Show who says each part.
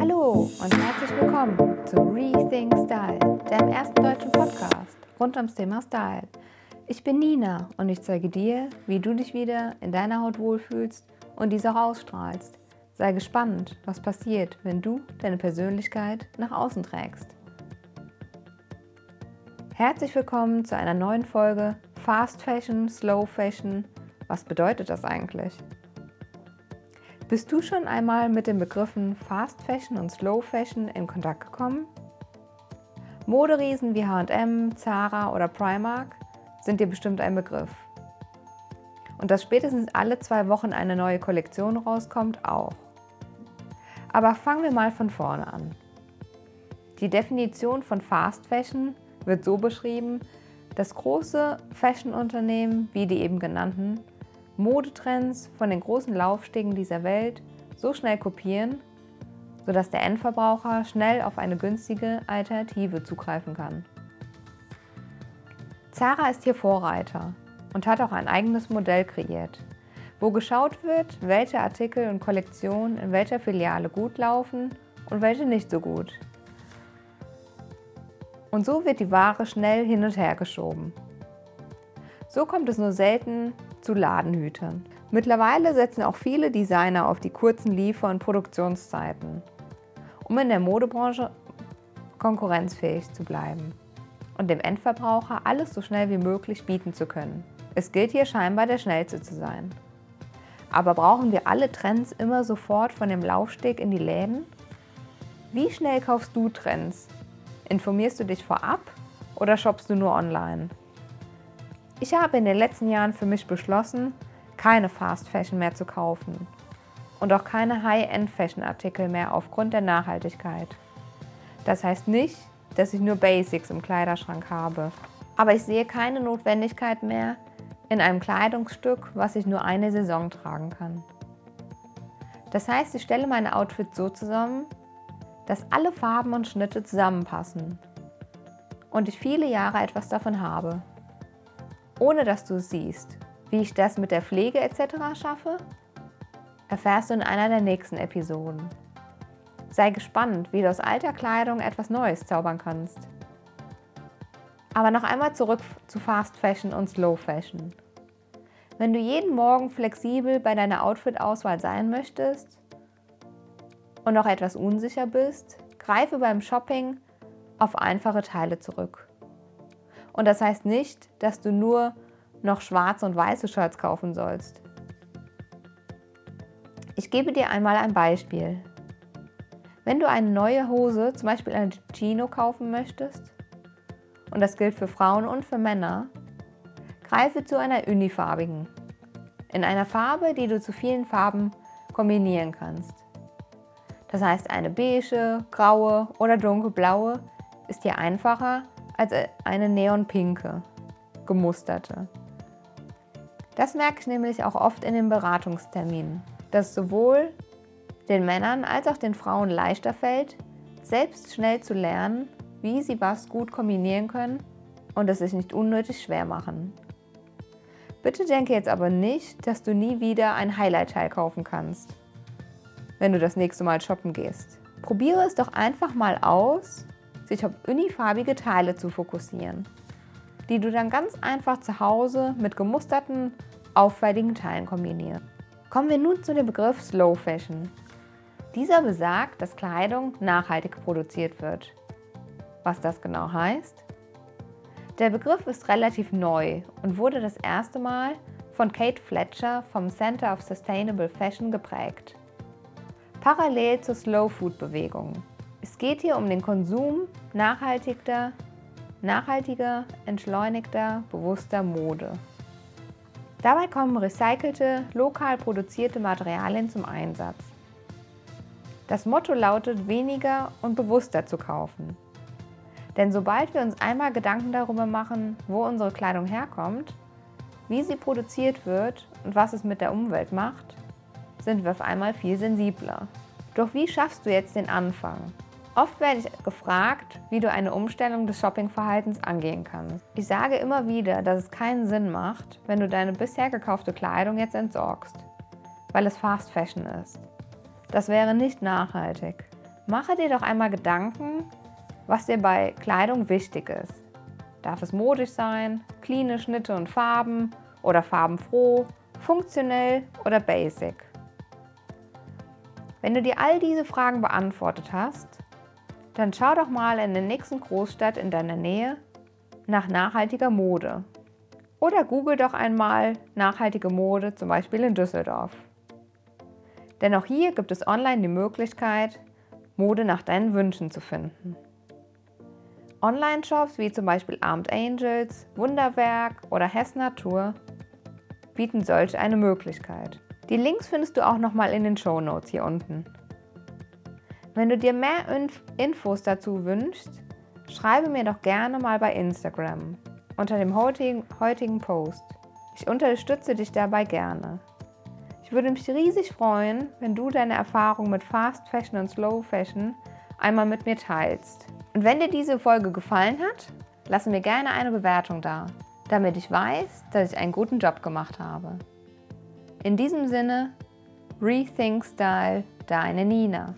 Speaker 1: Hallo und herzlich willkommen zu Rethink Style, dem ersten deutschen Podcast rund ums Thema Style. Ich bin Nina und ich zeige dir, wie du dich wieder in deiner Haut wohlfühlst und diese auch ausstrahlst. Sei gespannt, was passiert, wenn du deine Persönlichkeit nach außen trägst. Herzlich willkommen zu einer neuen Folge Fast Fashion, Slow Fashion. Was bedeutet das eigentlich? Bist du schon einmal mit den Begriffen Fast Fashion und Slow Fashion in Kontakt gekommen? Moderiesen wie HM, Zara oder Primark sind dir bestimmt ein Begriff. Und dass spätestens alle zwei Wochen eine neue Kollektion rauskommt, auch. Aber fangen wir mal von vorne an. Die Definition von Fast Fashion wird so beschrieben, dass große Fashion-Unternehmen wie die eben genannten Modetrends von den großen Laufstegen dieser Welt so schnell kopieren, sodass der Endverbraucher schnell auf eine günstige Alternative zugreifen kann. Zara ist hier Vorreiter und hat auch ein eigenes Modell kreiert, wo geschaut wird, welche Artikel und Kollektionen in welcher Filiale gut laufen und welche nicht so gut. Und so wird die Ware schnell hin und her geschoben. So kommt es nur selten zu Ladenhütern. Mittlerweile setzen auch viele Designer auf die kurzen Liefer- und Produktionszeiten, um in der Modebranche konkurrenzfähig zu bleiben und dem Endverbraucher alles so schnell wie möglich bieten zu können. Es gilt hier scheinbar der Schnellste zu sein. Aber brauchen wir alle Trends immer sofort von dem Laufsteg in die Läden? Wie schnell kaufst du Trends? Informierst du dich vorab oder shoppst du nur online? Ich habe in den letzten Jahren für mich beschlossen, keine Fast Fashion mehr zu kaufen und auch keine High-End Fashion Artikel mehr aufgrund der Nachhaltigkeit. Das heißt nicht, dass ich nur Basics im Kleiderschrank habe, aber ich sehe keine Notwendigkeit mehr in einem Kleidungsstück, was ich nur eine Saison tragen kann. Das heißt, ich stelle meine Outfits so zusammen, dass alle Farben und Schnitte zusammenpassen und ich viele Jahre etwas davon habe ohne dass du siehst. Wie ich das mit der Pflege etc. schaffe, erfährst du in einer der nächsten Episoden. Sei gespannt, wie du aus alter Kleidung etwas Neues zaubern kannst. Aber noch einmal zurück zu Fast Fashion und Slow Fashion. Wenn du jeden Morgen flexibel bei deiner Outfit-Auswahl sein möchtest und noch etwas unsicher bist, greife beim Shopping auf einfache Teile zurück. Und das heißt nicht, dass du nur noch schwarze und weiße Shirts kaufen sollst. Ich gebe dir einmal ein Beispiel. Wenn du eine neue Hose, zum Beispiel eine Chino, kaufen möchtest, und das gilt für Frauen und für Männer, greife zu einer unifarbigen. In einer Farbe, die du zu vielen Farben kombinieren kannst. Das heißt, eine beige, graue oder dunkelblaue ist dir einfacher als eine neonpinke, gemusterte. Das merke ich nämlich auch oft in den Beratungsterminen, dass sowohl den Männern als auch den Frauen leichter fällt, selbst schnell zu lernen, wie sie was gut kombinieren können und es sich nicht unnötig schwer machen. Bitte denke jetzt aber nicht, dass du nie wieder ein Highlight-Teil kaufen kannst, wenn du das nächste Mal shoppen gehst. Probiere es doch einfach mal aus sich auf unifarbige Teile zu fokussieren, die du dann ganz einfach zu Hause mit gemusterten, auffälligen Teilen kombinierst. Kommen wir nun zu dem Begriff Slow Fashion. Dieser besagt, dass Kleidung nachhaltig produziert wird. Was das genau heißt? Der Begriff ist relativ neu und wurde das erste Mal von Kate Fletcher vom Center of Sustainable Fashion geprägt. Parallel zur Slow Food Bewegung. Es geht hier um den Konsum nachhaltiger, nachhaltiger, entschleunigter, bewusster Mode. Dabei kommen recycelte, lokal produzierte Materialien zum Einsatz. Das Motto lautet, weniger und bewusster zu kaufen. Denn sobald wir uns einmal Gedanken darüber machen, wo unsere Kleidung herkommt, wie sie produziert wird und was es mit der Umwelt macht, sind wir auf einmal viel sensibler. Doch wie schaffst du jetzt den Anfang? Oft werde ich gefragt, wie du eine Umstellung des Shoppingverhaltens angehen kannst. Ich sage immer wieder, dass es keinen Sinn macht, wenn du deine bisher gekaufte Kleidung jetzt entsorgst, weil es Fast Fashion ist. Das wäre nicht nachhaltig. Mache dir doch einmal Gedanken, was dir bei Kleidung wichtig ist. Darf es modisch sein, cleane Schnitte und Farben oder farbenfroh, funktionell oder basic? Wenn du dir all diese Fragen beantwortet hast, dann schau doch mal in der nächsten Großstadt in deiner Nähe nach nachhaltiger Mode. Oder google doch einmal nachhaltige Mode, zum Beispiel in Düsseldorf. Denn auch hier gibt es online die Möglichkeit, Mode nach deinen Wünschen zu finden. Online-Shops wie zum Beispiel Armed Angels, Wunderwerk oder Hess Natur bieten solch eine Möglichkeit. Die Links findest du auch nochmal in den Show Notes hier unten. Wenn du dir mehr Inf Infos dazu wünschst, schreibe mir doch gerne mal bei Instagram unter dem heutigen, heutigen Post. Ich unterstütze dich dabei gerne. Ich würde mich riesig freuen, wenn du deine Erfahrungen mit Fast Fashion und Slow Fashion einmal mit mir teilst. Und wenn dir diese Folge gefallen hat, lass mir gerne eine Bewertung da, damit ich weiß, dass ich einen guten Job gemacht habe. In diesem Sinne, Rethink Style, deine Nina.